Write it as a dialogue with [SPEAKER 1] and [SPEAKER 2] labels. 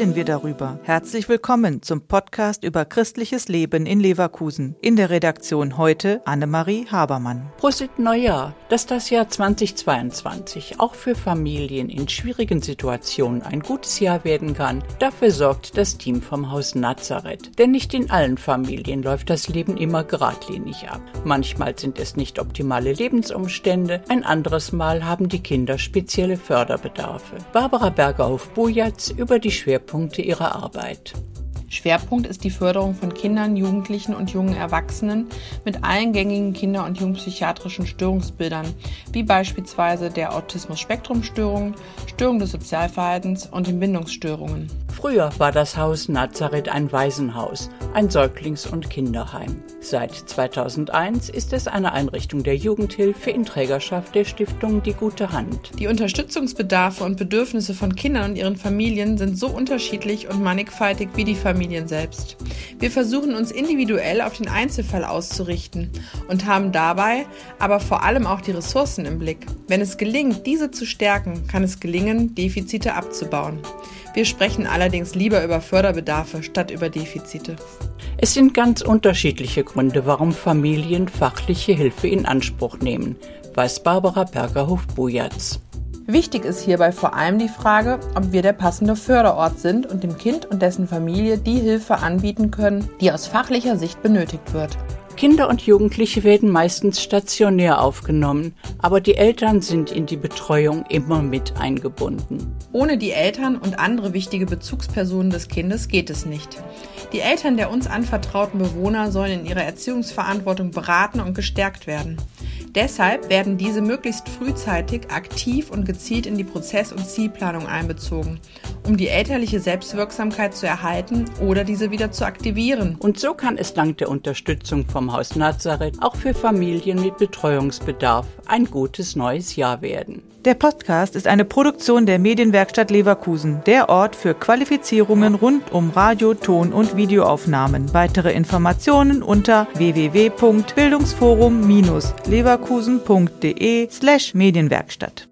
[SPEAKER 1] darüber. Herzlich willkommen zum Podcast über christliches Leben in Leverkusen. In der Redaktion heute Annemarie Habermann.
[SPEAKER 2] Prosit Neujahr, dass das Jahr 2022 auch für Familien in schwierigen Situationen ein gutes Jahr werden kann, dafür sorgt das Team vom Haus Nazareth. Denn nicht in allen Familien läuft das Leben immer geradlinig ab. Manchmal sind es nicht optimale Lebensumstände, ein anderes Mal haben die Kinder spezielle Förderbedarfe. Barbara Bergerhof-Bujatz über die Schwerpunkte ihrer Arbeit.
[SPEAKER 3] Schwerpunkt ist die Förderung von Kindern, Jugendlichen und jungen Erwachsenen mit allen gängigen kinder- und jugendpsychiatrischen Störungsbildern, wie beispielsweise der Autismus-Spektrum-Störung, Störung des Sozialverhaltens und den Bindungsstörungen.
[SPEAKER 2] Früher war das Haus Nazareth ein Waisenhaus, ein Säuglings- und Kinderheim. Seit 2001 ist es eine Einrichtung der Jugendhilfe in Trägerschaft der Stiftung Die Gute Hand.
[SPEAKER 3] Die Unterstützungsbedarfe und Bedürfnisse von Kindern und ihren Familien sind so unterschiedlich und mannigfaltig wie die Familien selbst. Wir versuchen uns individuell auf den Einzelfall auszurichten und haben dabei aber vor allem auch die Ressourcen im Blick. Wenn es gelingt, diese zu stärken, kann es gelingen, Defizite abzubauen. Wir sprechen allerdings lieber über Förderbedarfe statt über Defizite.
[SPEAKER 2] Es sind ganz unterschiedliche Gründe, warum Familien fachliche Hilfe in Anspruch nehmen, weiß Barbara Bergerhof-Bujatz.
[SPEAKER 3] Wichtig ist hierbei vor allem die Frage, ob wir der passende Förderort sind und dem Kind und dessen Familie die Hilfe anbieten können, die aus fachlicher Sicht benötigt wird.
[SPEAKER 2] Kinder und Jugendliche werden meistens stationär aufgenommen, aber die Eltern sind in die Betreuung immer mit eingebunden.
[SPEAKER 3] Ohne die Eltern und andere wichtige Bezugspersonen des Kindes geht es nicht. Die Eltern der uns anvertrauten Bewohner sollen in ihrer Erziehungsverantwortung beraten und gestärkt werden. Deshalb werden diese möglichst frühzeitig aktiv und gezielt in die Prozess- und Zielplanung einbezogen, um die elterliche Selbstwirksamkeit zu erhalten oder diese wieder zu aktivieren.
[SPEAKER 2] Und so kann es dank der Unterstützung vom Haus Nazareth auch für Familien mit Betreuungsbedarf ein gutes neues Jahr werden.
[SPEAKER 1] Der Podcast ist eine Produktion der Medienwerkstatt Leverkusen, der Ort für Qualifizierungen rund um Radio, Ton und Videoaufnahmen. Weitere Informationen unter www.bildungsforum-leverkusen.de slash Medienwerkstatt.